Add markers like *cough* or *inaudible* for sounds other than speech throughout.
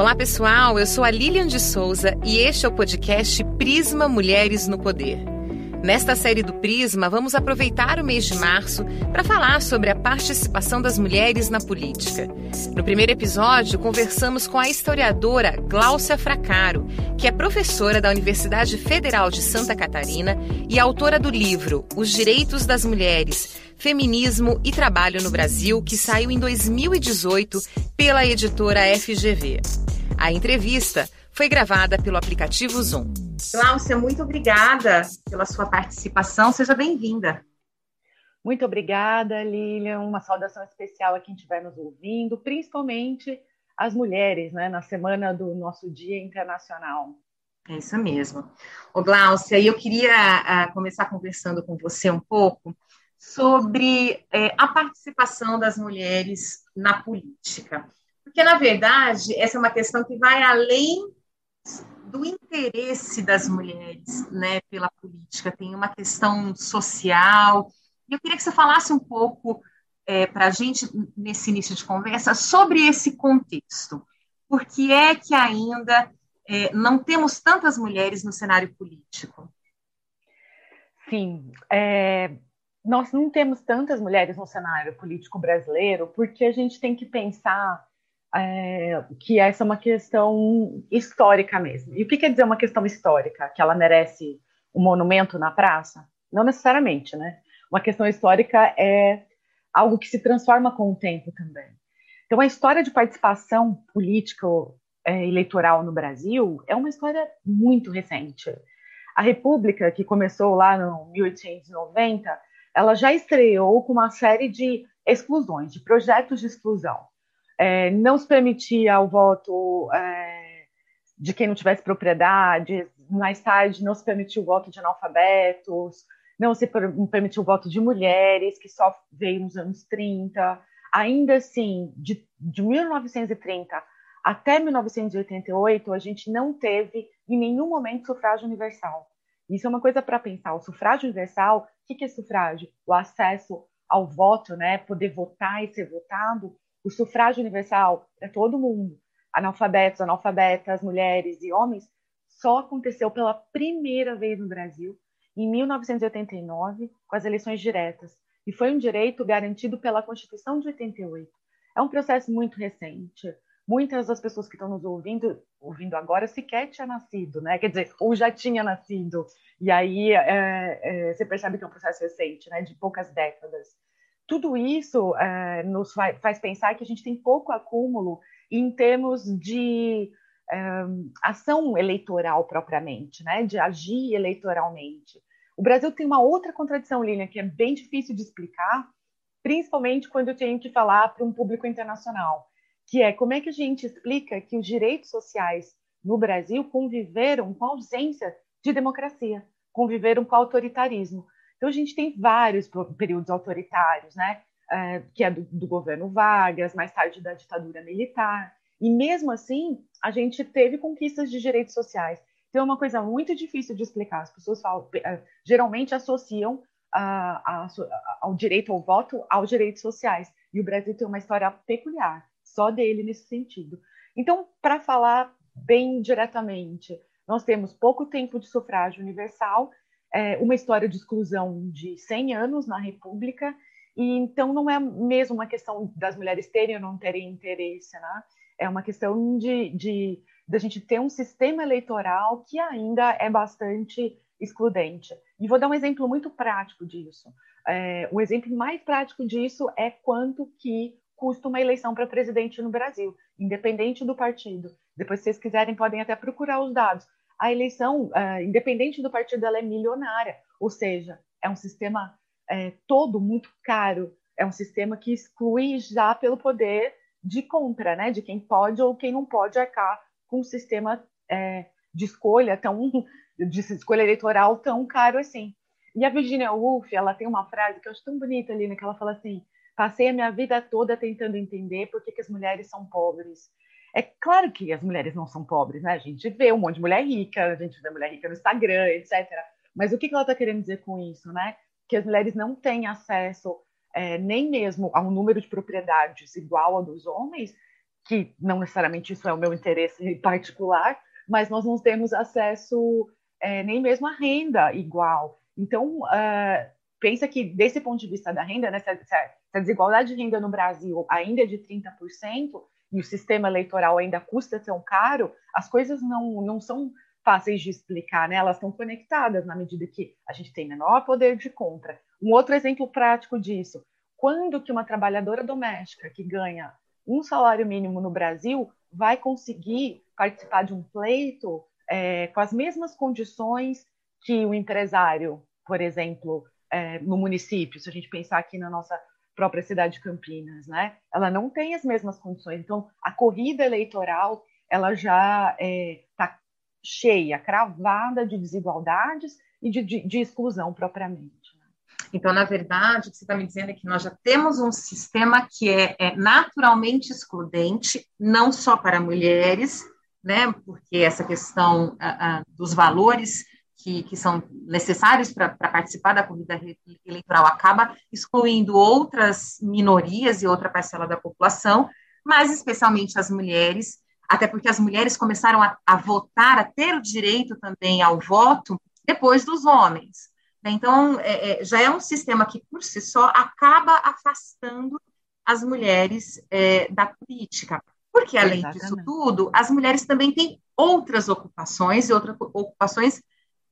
Olá, pessoal. Eu sou a Lilian de Souza e este é o podcast Prisma Mulheres no Poder. Nesta série do Prisma, vamos aproveitar o mês de março para falar sobre a participação das mulheres na política. No primeiro episódio, conversamos com a historiadora Gláucia Fracaro, que é professora da Universidade Federal de Santa Catarina e autora do livro Os Direitos das Mulheres Feminismo e Trabalho no Brasil, que saiu em 2018 pela editora FGV. A entrevista foi gravada pelo aplicativo Zoom. Cláudia, muito obrigada pela sua participação. Seja bem-vinda. Muito obrigada, Lilian. Uma saudação especial a quem estiver nos ouvindo, principalmente as mulheres, né, na semana do nosso Dia Internacional. É isso mesmo. Ô, Glaucia, eu queria uh, começar conversando com você um pouco sobre é, a participação das mulheres na política. Porque, na verdade, essa é uma questão que vai além do interesse das mulheres né, pela política, tem uma questão social. E eu queria que você falasse um pouco é, para a gente, nesse início de conversa, sobre esse contexto. Por que é que ainda é, não temos tantas mulheres no cenário político? Sim, é, nós não temos tantas mulheres no cenário político brasileiro porque a gente tem que pensar é, que essa é uma questão histórica mesmo. E o que quer dizer uma questão histórica? Que ela merece um monumento na praça? Não necessariamente, né? Uma questão histórica é algo que se transforma com o tempo também. Então, a história de participação política é, eleitoral no Brasil é uma história muito recente. A República, que começou lá no 1890, ela já estreou com uma série de exclusões, de projetos de exclusão é, não se permitia o voto é, de quem não tivesse propriedade, mais tarde não se permitiu o voto de analfabetos, não se permitiu o voto de mulheres, que só veio nos anos 30. Ainda assim, de, de 1930 até 1988, a gente não teve em nenhum momento sufrágio universal. Isso é uma coisa para pensar. O sufrágio universal, o que é sufrágio? O acesso ao voto, né? Poder votar e ser votado o sufrágio universal para todo mundo, analfabetos, analfabetas, mulheres e homens, só aconteceu pela primeira vez no Brasil em 1989, com as eleições diretas, e foi um direito garantido pela Constituição de 88. É um processo muito recente. Muitas das pessoas que estão nos ouvindo, ouvindo agora, sequer tinha nascido, né? Quer dizer, ou já tinha nascido. E aí é, é, você percebe que é um processo recente, né? De poucas décadas tudo isso é, nos faz, pensar que a gente tem pouco acúmulo em termos de é, ação eleitoral propriamente, né? de agir eleitoralmente. O Brasil tem uma outra contradição, Lilian, que é bem difícil de explicar, principalmente quando eu tenho que falar para um público internacional, que é como é que a gente explica que os direitos sociais no Brasil conviveram com a ausência de democracia, conviveram com autoritarismo. Então, a gente tem vários períodos autoritários, né? É, que é do, do, governo Vargas, mais tarde da ditadura militar. E mesmo assim, a gente teve conquistas de direitos sociais. Então, é uma coisa muito difícil de explicar. As pessoas falam, é, geralmente associam a, a, ao direito ao voto aos direitos sociais. E o Brasil tem uma história peculiar, só dele nesse sentido. Então, para falar bem diretamente, nós temos pouco tempo de sufrágio universal é, uma história de exclusão de 100 anos na República, e então não é mesmo uma questão das mulheres terem ou não terem interesse, né? É uma questão de, de, de gente ter um sistema eleitoral que ainda é bastante excludente. E vou dar um exemplo muito prático disso. É, o exemplo mais prático disso é quanto que custa uma eleição para presidente no Brasil, independente do partido. Depois, se vocês quiserem, podem até procurar os dados a eleição, uh, independente do partido, ela é milionária, ou seja, é um sistema é, todo muito caro, é um sistema que exclui já pelo poder de compra, né, de quem pode ou quem não pode arcar com um sistema é, de escolha tão, de escolha eleitoral tão caro assim. E a Virginia Woolf, ela tem uma frase que eu acho tão bonita ali, né, que ela fala assim, passei a minha vida toda tentando entender por que, que as mulheres são pobres é claro que as mulheres não são pobres, né? A gente vê um monte de mulher rica, a gente vê mulher rica no Instagram, etc. Mas o que ela está querendo dizer com isso, né? Que as mulheres não têm acesso é, nem mesmo a um número de propriedades igual ao dos homens, que não necessariamente isso é o meu interesse *laughs* particular, mas nós não temos acesso é, nem mesmo à renda igual. Então, uh, pensa que, desse ponto de vista da renda, né, se, a, se a desigualdade de renda no Brasil ainda é de 30%, e o sistema eleitoral ainda custa tão caro, as coisas não, não são fáceis de explicar, né? Elas estão conectadas na medida que a gente tem menor poder de compra. Um outro exemplo prático disso, quando que uma trabalhadora doméstica que ganha um salário mínimo no Brasil vai conseguir participar de um pleito é, com as mesmas condições que o empresário, por exemplo, é, no município, se a gente pensar aqui na nossa própria cidade de Campinas, né? Ela não tem as mesmas condições. Então, a corrida eleitoral ela já está é, tá cheia, cravada de desigualdades e de, de, de exclusão propriamente. Né? Então, na verdade, o que você está me dizendo é que nós já temos um sistema que é, é naturalmente excludente, não só para mulheres, né? Porque essa questão dos valores que, que são necessários para participar da corrida eleitoral acaba excluindo outras minorias e outra parcela da população, mas especialmente as mulheres, até porque as mulheres começaram a, a votar, a ter o direito também ao voto depois dos homens. Né? Então, é, é, já é um sistema que, por si só, acaba afastando as mulheres é, da política. Porque, além Exatamente. disso tudo, as mulheres também têm outras ocupações e outras ocupações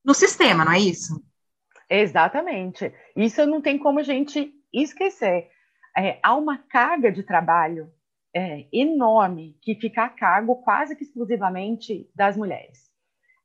no sistema, não é isso? Exatamente. Isso não tem como a gente esquecer. É, há uma carga de trabalho é, enorme que fica a cargo quase que exclusivamente das mulheres.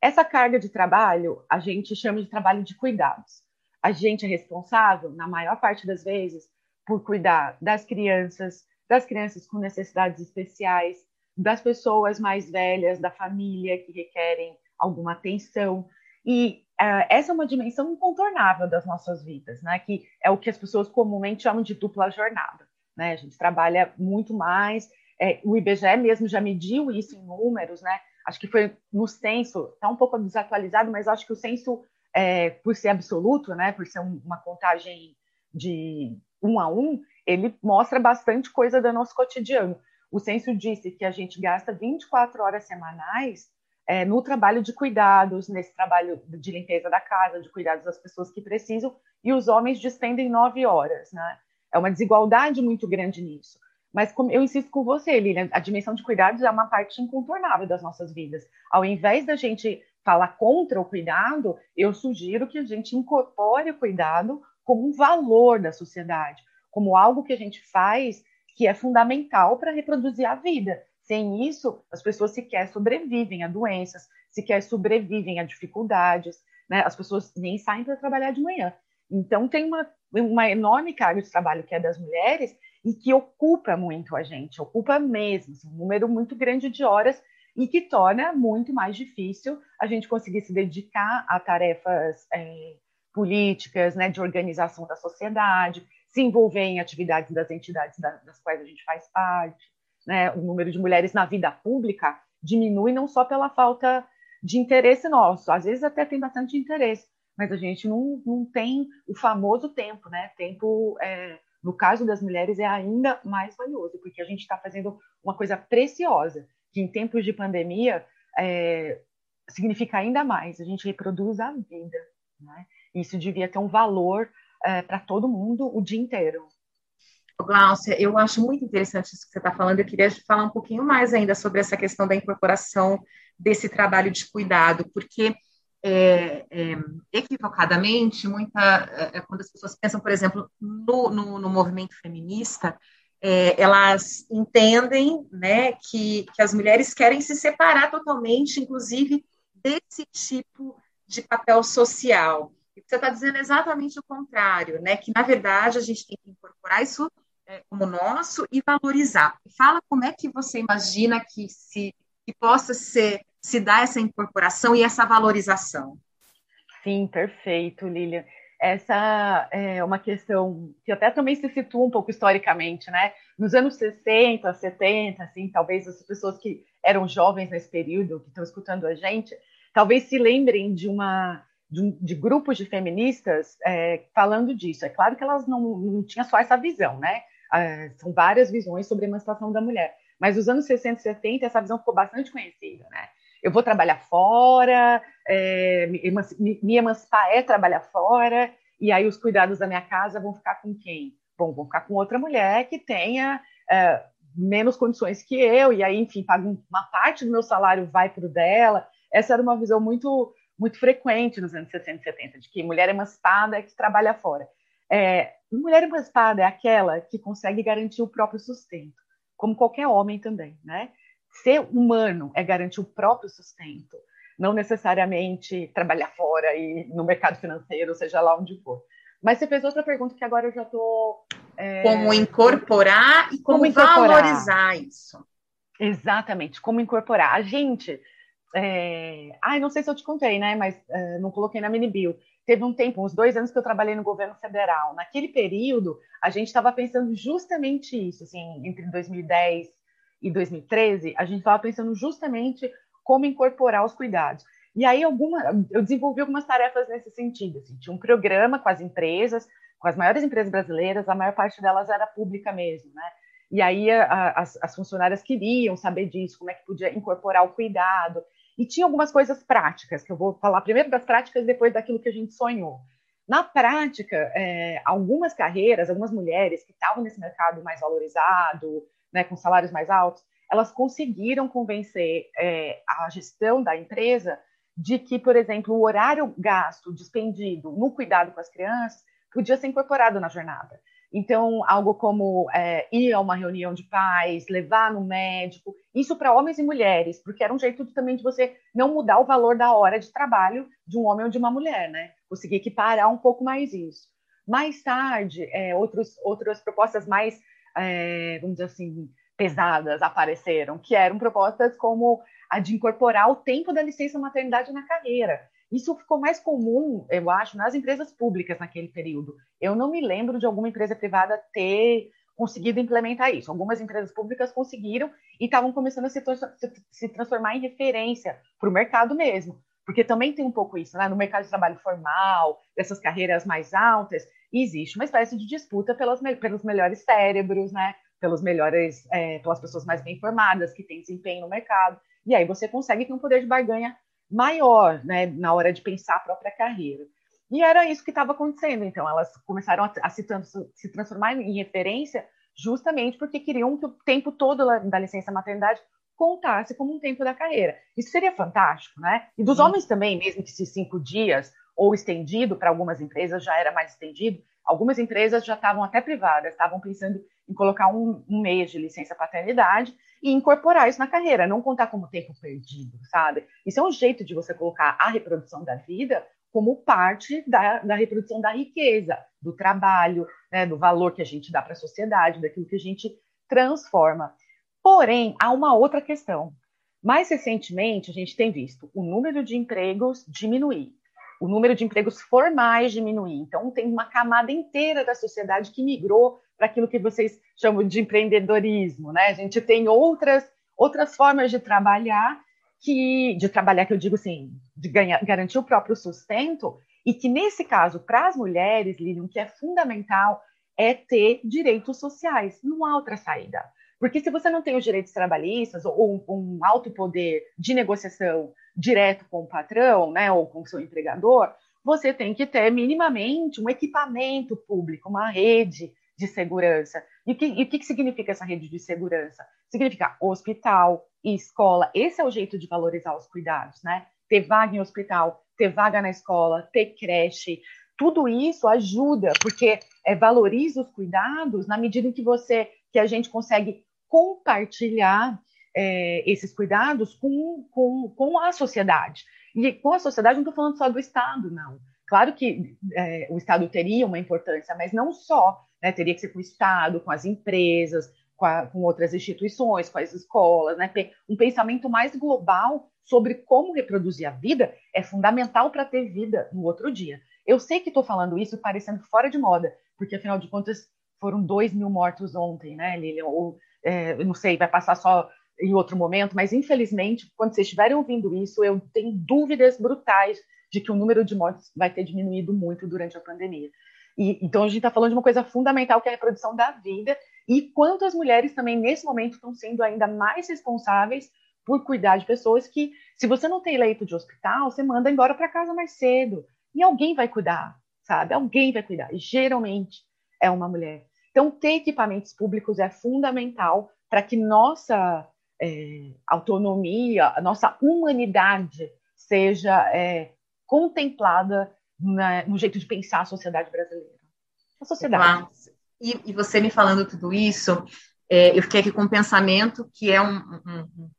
Essa carga de trabalho a gente chama de trabalho de cuidados. A gente é responsável, na maior parte das vezes, por cuidar das crianças, das crianças com necessidades especiais, das pessoas mais velhas, da família que requerem alguma atenção. E uh, essa é uma dimensão incontornável das nossas vidas, né? Que é o que as pessoas comumente chamam de dupla jornada. Né? A gente trabalha muito mais. É, o IBGE mesmo já mediu isso em números, né? Acho que foi no censo, está um pouco desatualizado, mas acho que o censo, é, por ser absoluto, né? Por ser um, uma contagem de um a um, ele mostra bastante coisa do nosso cotidiano. O censo disse que a gente gasta 24 horas semanais é, no trabalho de cuidados, nesse trabalho de limpeza da casa, de cuidados das pessoas que precisam, e os homens despendem nove horas, né? É uma desigualdade muito grande nisso. Mas como eu insisto com você, Lilian, a dimensão de cuidados é uma parte incontornável das nossas vidas. Ao invés da gente falar contra o cuidado, eu sugiro que a gente incorpore o cuidado como um valor da sociedade, como algo que a gente faz que é fundamental para reproduzir a vida. Sem isso, as pessoas sequer sobrevivem a doenças, sequer sobrevivem a dificuldades, né? As pessoas nem saem para trabalhar de manhã. Então, tem uma, uma enorme carga de trabalho que é das mulheres e que ocupa muito a gente, ocupa mesmo, assim, um número muito grande de horas e que torna muito mais difícil a gente conseguir se dedicar a tarefas é, políticas, né, de organização da sociedade, se envolver em atividades das entidades das quais a gente faz parte né, o número de mulheres na vida pública diminui não só pela falta de interesse nosso, às vezes até tem bastante interesse, mas a gente não, não tem o famoso tempo, né? Tempo, é, no caso das mulheres, é ainda mais valioso, porque a gente está fazendo uma coisa preciosa, que em tempos de pandemia é, significa ainda mais, a gente reproduz a vida, né? Isso devia ter um valor é, para todo mundo o dia inteiro. Glaucia, eu acho muito interessante isso que você está falando. Eu queria falar um pouquinho mais ainda sobre essa questão da incorporação desse trabalho de cuidado, porque é, é, equivocadamente, muita, é, quando as pessoas pensam, por exemplo, no, no, no movimento feminista, é, elas entendem né, que, que as mulheres querem se separar totalmente, inclusive, desse tipo de papel social. E você está dizendo exatamente o contrário, né? Que na verdade a gente tem que incorporar isso é, como nosso e valorizar. Fala como é que você imagina que se que possa ser se dar essa incorporação e essa valorização. Sim, perfeito, Lilian. Essa é uma questão que até também se situa um pouco historicamente, né? Nos anos 60, 70, assim, talvez as pessoas que eram jovens nesse período, que estão escutando a gente, talvez se lembrem de uma de, de grupos de feministas é, falando disso. É claro que elas não, não tinham só essa visão, né? Ah, são várias visões sobre a emancipação da mulher. mas nos anos 60 e 70 essa visão ficou bastante conhecida, né? Eu vou trabalhar fora, é, me, me emancipar é trabalhar fora, e aí os cuidados da minha casa vão ficar com quem? Bom, vão ficar com outra mulher que tenha é, menos condições que eu, e aí, enfim, uma parte do meu salário vai para o dela. Essa era uma visão muito, muito frequente nos anos 60 e 70, de que mulher emancipada é que trabalha fora. É, mulher emancipada é aquela que consegue garantir o próprio sustento, como qualquer homem também, né? Ser humano é garantir o próprio sustento, não necessariamente trabalhar fora e no mercado financeiro, seja lá onde for. Mas você fez outra pergunta que agora eu já estou. É... Como incorporar e como, como incorporar. valorizar isso. Exatamente, como incorporar. A gente. É... Ai, não sei se eu te contei, né? Mas é, não coloquei na mini bio. Teve um tempo, uns dois anos que eu trabalhei no governo federal. Naquele período, a gente estava pensando justamente isso, assim, entre 2010 e 2013, a gente estava pensando justamente como incorporar os cuidados. E aí alguma, eu desenvolvi algumas tarefas nesse sentido. Assim. Tinha um programa com as empresas, com as maiores empresas brasileiras, a maior parte delas era pública mesmo, né? E aí a, as, as funcionárias queriam saber disso, como é que podia incorporar o cuidado. E tinha algumas coisas práticas, que eu vou falar primeiro das práticas, depois daquilo que a gente sonhou. Na prática, é, algumas carreiras, algumas mulheres que estavam nesse mercado mais valorizado, né, com salários mais altos, elas conseguiram convencer é, a gestão da empresa de que, por exemplo, o horário gasto, despendido no cuidado com as crianças, podia ser incorporado na jornada. Então, algo como é, ir a uma reunião de pais, levar no médico, isso para homens e mulheres, porque era um jeito também de você não mudar o valor da hora de trabalho de um homem ou de uma mulher, né? Conseguir equiparar um pouco mais isso. Mais tarde, é, outros, outras propostas mais, é, vamos dizer assim, pesadas apareceram, que eram propostas como a de incorporar o tempo da licença maternidade na carreira. Isso ficou mais comum, eu acho, nas empresas públicas naquele período. Eu não me lembro de alguma empresa privada ter conseguido implementar isso. Algumas empresas públicas conseguiram e estavam começando a se, se transformar em referência para o mercado mesmo. Porque também tem um pouco isso, né? No mercado de trabalho formal, dessas carreiras mais altas, existe uma espécie de disputa pelos melhores cérebros, né? Pelos melhores, é, pelas pessoas mais bem formadas, que têm desempenho no mercado. E aí você consegue ter um poder de barganha maior, né, na hora de pensar a própria carreira. E era isso que estava acontecendo. Então, elas começaram a, a se, se, transformar em referência justamente porque queriam que o tempo todo da licença maternidade contasse como um tempo da carreira. Isso seria fantástico, né? E dos Sim. homens também, mesmo que esses cinco dias ou estendido para algumas empresas já era mais estendido. Algumas empresas já estavam até privadas, estavam pensando em colocar um, um mês de licença paternidade e incorporar isso na carreira, não contar como tempo perdido, sabe? Isso é um jeito de você colocar a reprodução da vida como parte da, da reprodução da riqueza, do trabalho, né, do valor que a gente dá para a sociedade, daquilo que a gente transforma. Porém, há uma outra questão. Mais recentemente, a gente tem visto o número de empregos diminuir, o número de empregos formais diminuir. Então, tem uma camada inteira da sociedade que migrou para aquilo que vocês chamam de empreendedorismo, né? A gente tem outras outras formas de trabalhar que de trabalhar que eu digo assim, de ganhar, garantir o próprio sustento e que nesse caso para as mulheres, Lilian, que é fundamental é ter direitos sociais. Não há outra saída. Porque se você não tem os direitos trabalhistas ou um, um alto poder de negociação direto com o patrão, né, ou com o seu empregador, você tem que ter minimamente um equipamento público, uma rede de segurança. E o que, e o que significa essa rede de segurança? Significa hospital e escola. Esse é o jeito de valorizar os cuidados, né? Ter vaga em hospital, ter vaga na escola, ter creche. Tudo isso ajuda, porque é, valoriza os cuidados na medida em que você, que a gente consegue compartilhar é, esses cuidados com, com, com a sociedade. E com a sociedade, não estou falando só do Estado, não. Claro que é, o Estado teria uma importância, mas não só né? Teria que ser com o Estado, com as empresas, com, a, com outras instituições, com as escolas, né? Um pensamento mais global sobre como reproduzir a vida é fundamental para ter vida no outro dia. Eu sei que estou falando isso parecendo fora de moda, porque afinal de contas foram dois mil mortos ontem, né, Lilian? Ou, é, não sei, vai passar só em outro momento, mas infelizmente, quando vocês estiverem ouvindo isso, eu tenho dúvidas brutais de que o número de mortes vai ter diminuído muito durante a pandemia. E, então a gente está falando de uma coisa fundamental que é a reprodução da vida e quanto as mulheres também, nesse momento, estão sendo ainda mais responsáveis por cuidar de pessoas que, se você não tem leito de hospital, você manda embora para casa mais cedo. E alguém vai cuidar, sabe? Alguém vai cuidar. E geralmente é uma mulher. Então, ter equipamentos públicos é fundamental para que nossa é, autonomia, a nossa humanidade seja é, contemplada na, no jeito de pensar a sociedade brasileira. A sociedade. E, e, você me falando tudo isso, é, eu fiquei aqui com um pensamento que é um, um,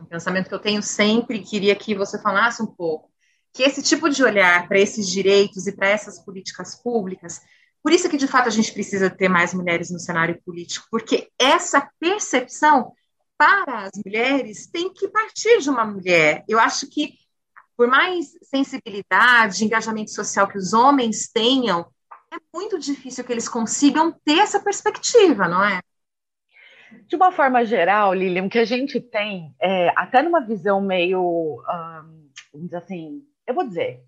um pensamento que eu tenho sempre, queria que você falasse um pouco, que esse tipo de olhar para esses direitos e para essas políticas públicas, por isso que de fato a gente precisa ter mais mulheres no cenário político, porque essa percepção para as mulheres tem que partir de uma mulher. Eu acho que por mais sensibilidade, engajamento social que os homens tenham, é muito difícil que eles consigam ter essa perspectiva, não é? De uma forma geral, Lilian, o que a gente tem, é, até numa visão meio, um, assim, eu vou dizer,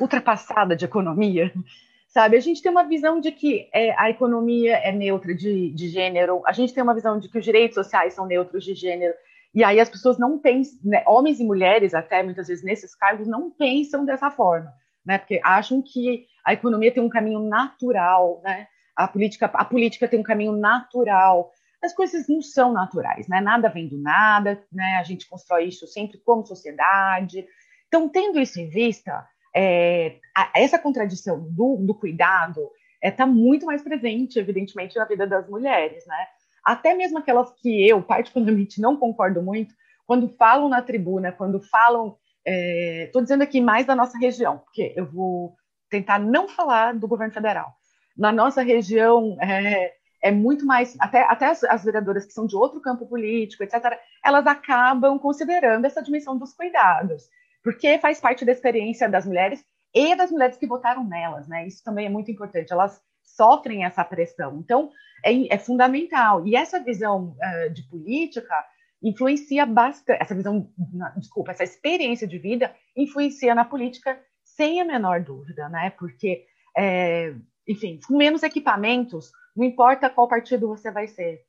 ultrapassada de economia, *laughs* sabe? A gente tem uma visão de que é, a economia é neutra de, de gênero, a gente tem uma visão de que os direitos sociais são neutros de gênero, e aí as pessoas não pensam, né, homens e mulheres até muitas vezes nesses cargos não pensam dessa forma, né? Porque acham que a economia tem um caminho natural, né? A política, a política tem um caminho natural. As coisas não são naturais, né? Nada vem do nada, né? A gente constrói isso sempre como sociedade. Então, tendo isso em vista, é, a, essa contradição do, do cuidado está é, tá muito mais presente, evidentemente, na vida das mulheres, né? Até mesmo aquelas que eu, particularmente, não concordo muito, quando falam na tribuna, quando falam. Estou é, dizendo aqui mais da nossa região, porque eu vou tentar não falar do governo federal. Na nossa região, é, é muito mais. Até, até as, as, vereadoras que são de outro campo político, etc., elas acabam considerando essa dimensão dos cuidados, porque faz parte da experiência das mulheres e das mulheres que votaram nelas, né? Isso também é muito importante. Elas sofrem essa pressão. Então, é, é fundamental. E essa visão uh, de política influencia bastante, essa visão, desculpa, essa experiência de vida influencia na política sem a menor dúvida, né? Porque, é, enfim, com menos equipamentos, não importa qual partido você vai ser,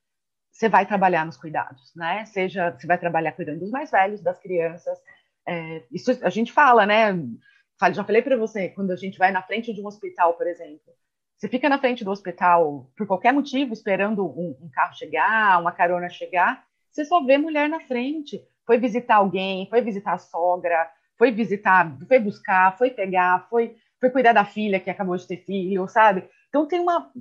você vai trabalhar nos cuidados, né? Seja, você vai trabalhar cuidando dos mais velhos, das crianças. É, isso a gente fala, né? Já falei para você, quando a gente vai na frente de um hospital, por exemplo, você fica na frente do hospital por qualquer motivo, esperando um, um, carro chegar, uma carona chegar, você só vê mulher na frente. Foi visitar alguém, foi visitar a sogra, foi visitar, foi buscar, foi pegar, foi, foi cuidar da filha que acabou de ter filho, sabe? Então tem uma,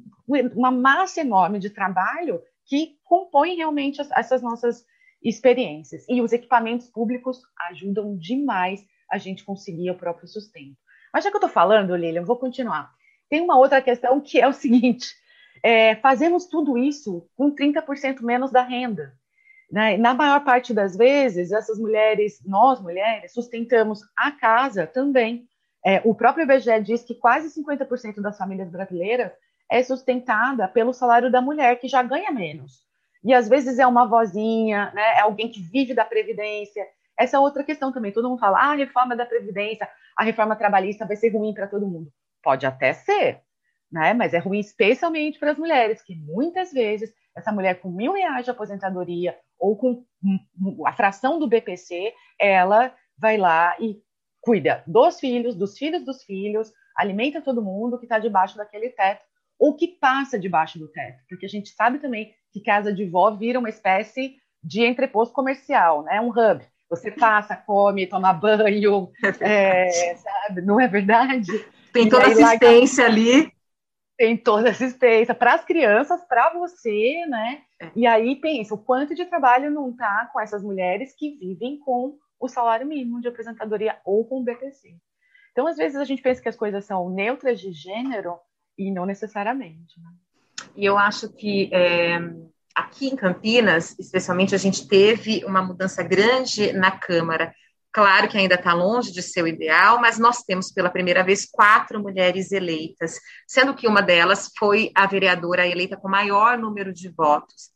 uma massa enorme de trabalho que compõe realmente essas nossas experiências. E os equipamentos públicos ajudam demais a gente conseguir o próprio sustento. Mas já que eu estou falando, Lilian, vou continuar. Tem uma outra questão que é o seguinte: é, fazemos tudo isso com 30% menos da renda. Né? Na maior parte das vezes, essas mulheres, nós mulheres, sustentamos a casa também. É, o próprio IBGE diz que quase 50% das famílias brasileiras é sustentada pelo salário da mulher, que já ganha menos. E às vezes é uma vozinha, né? é alguém que vive da Previdência. Essa é outra questão também. Todo mundo fala, ah, a reforma da Previdência, a reforma trabalhista vai ser ruim para todo mundo. Pode até ser, né? Mas é ruim especialmente para as mulheres, que muitas vezes essa mulher com mil reais de aposentadoria ou com a fração do BPC, ela vai lá e cuida dos filhos, dos filhos dos filhos, alimenta todo mundo que está debaixo daquele teto ou que passa debaixo do teto, porque a gente sabe também que casa de vó vira uma espécie de entreposto comercial, né? Um hub. Você passa, come, toma banho, *laughs* é, sabe? Não é verdade? Tem toda assistência ali. Tem toda assistência para as crianças, para você, né? É. E aí pensa, o quanto de trabalho não está com essas mulheres que vivem com o salário mínimo de apresentadoria ou com o BPC. Então, às vezes, a gente pensa que as coisas são neutras de gênero e não necessariamente. Né? E eu acho que é, aqui em Campinas, especialmente, a gente teve uma mudança grande na Câmara Claro que ainda está longe de ser o ideal, mas nós temos pela primeira vez quatro mulheres eleitas, sendo que uma delas foi a vereadora eleita com maior número de votos.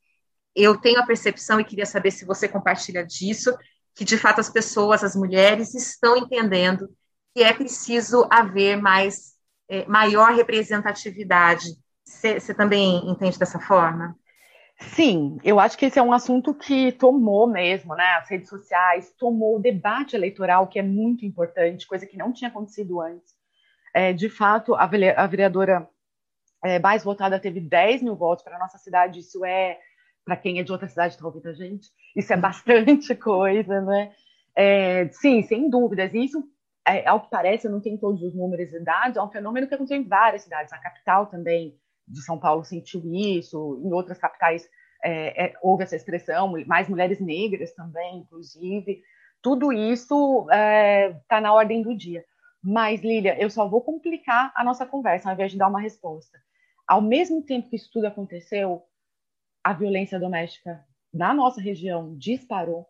Eu tenho a percepção e queria saber se você compartilha disso, que de fato as pessoas, as mulheres, estão entendendo que é preciso haver mais é, maior representatividade. Você também entende dessa forma? Sim, eu acho que esse é um assunto que tomou mesmo, né? As redes sociais, tomou o debate eleitoral, que é muito importante, coisa que não tinha acontecido antes. É, de fato, a vereadora é, mais votada teve 10 mil votos para a nossa cidade, isso é, para quem é de outra cidade está ouvindo a gente, isso é uhum. bastante *laughs* coisa, né? É, sim, sem dúvidas. E isso, é, ao que parece, eu não tenho todos os números e dados, é um fenômeno que aconteceu em várias cidades. A capital também de São Paulo sentiu isso, em outras capitais é, é, houve essa expressão, mais mulheres negras também, inclusive. Tudo isso está é, na ordem do dia. Mas, Lília, eu só vou complicar a nossa conversa ao invés de dar uma resposta. Ao mesmo tempo que isso tudo aconteceu, a violência doméstica na nossa região disparou,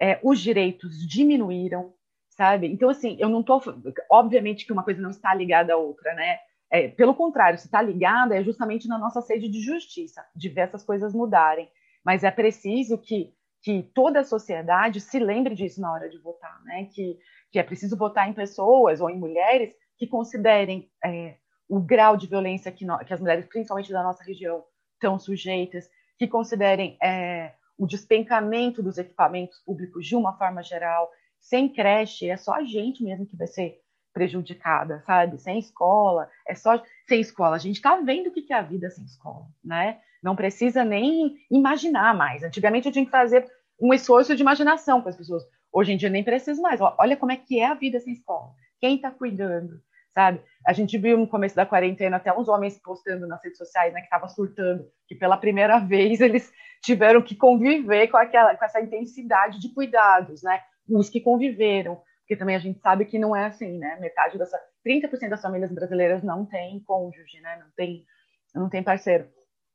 é, os direitos diminuíram, sabe? Então, assim, eu não estou. Obviamente que uma coisa não está ligada à outra, né? É, pelo contrário, se está ligada é justamente na nossa sede de justiça, de ver essas coisas mudarem. Mas é preciso que, que toda a sociedade se lembre disso na hora de votar, né? Que, que é preciso votar em pessoas ou em mulheres que considerem é, o grau de violência que, no, que, as mulheres, principalmente da nossa região, estão sujeitas, que considerem é, o despencamento dos equipamentos públicos de uma forma geral, sem creche, é só a gente mesmo que vai ser prejudicada, sabe? Sem escola, é só sem escola. A gente está vendo o que é a vida sem escola, né? Não precisa nem imaginar mais. Antigamente eu tinha que fazer um esforço de imaginação com as pessoas. Hoje em dia nem preciso mais. Olha como é que é a vida sem escola. Quem está cuidando, sabe? A gente viu no começo da quarentena até uns homens postando nas redes sociais, né, que estavam surtando, que pela primeira *laughs* vez eles tiveram que conviver com aquela, com essa intensidade de cuidados, né? Os que conviveram, porque também a gente sabe que não é assim, né? Metade dessa 30% das famílias brasileiras não tem cônjuge, né? Não tem não tem parceiro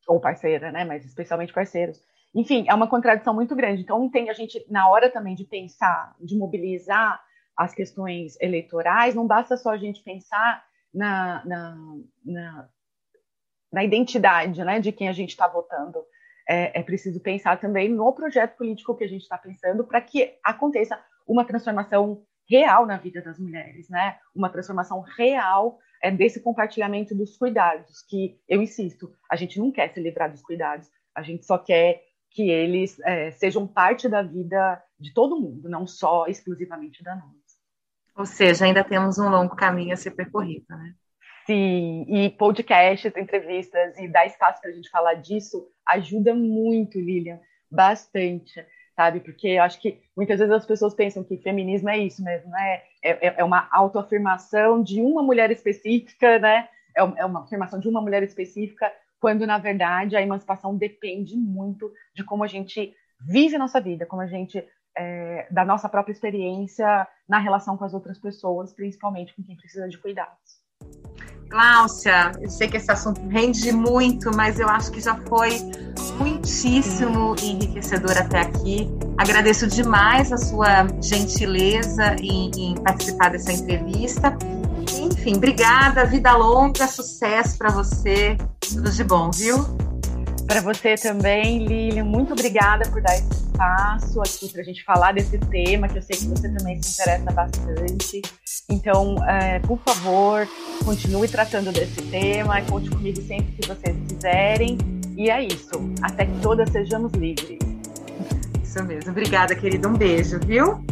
ou parceira, né? Mas especialmente parceiros. Enfim, é uma contradição muito grande. Então tem a gente na hora também de pensar, de mobilizar as questões eleitorais, não basta só a gente pensar na, na, na, na identidade, né, de quem a gente está votando. É, é preciso pensar também no projeto político que a gente está pensando para que aconteça uma transformação real na vida das mulheres, né? Uma transformação real é desse compartilhamento dos cuidados, que eu insisto, a gente não quer se livrar dos cuidados, a gente só quer que eles é, sejam parte da vida de todo mundo, não só exclusivamente da nossa. Ou seja, ainda temos um longo caminho a ser percorrido, né? Sim, e podcasts, entrevistas e dar espaço para a gente falar disso ajuda muito, Lilian, bastante sabe? Porque eu acho que muitas vezes as pessoas pensam que feminismo é isso mesmo, né? É, é, é uma autoafirmação de uma mulher específica, né? É, é uma afirmação de uma mulher específica, quando na verdade a emancipação depende muito de como a gente vive a nossa vida, como a gente é, da nossa própria experiência na relação com as outras pessoas, principalmente com quem precisa de cuidados. Cláudia, eu sei que esse assunto rende muito, mas eu acho que já foi muitíssimo enriquecedor até aqui. Agradeço demais a sua gentileza em, em participar dessa entrevista. Enfim, obrigada, vida longa, sucesso para você, tudo de bom, viu? Para você também, Lilian, muito obrigada por dar esse espaço aqui para a gente falar desse tema, que eu sei que você também se interessa bastante. Então, é, por favor, continue tratando desse tema, conte comigo sempre que vocês quiserem. E é isso. Até que todas sejamos livres. Isso mesmo. Obrigada, querida. Um beijo, viu?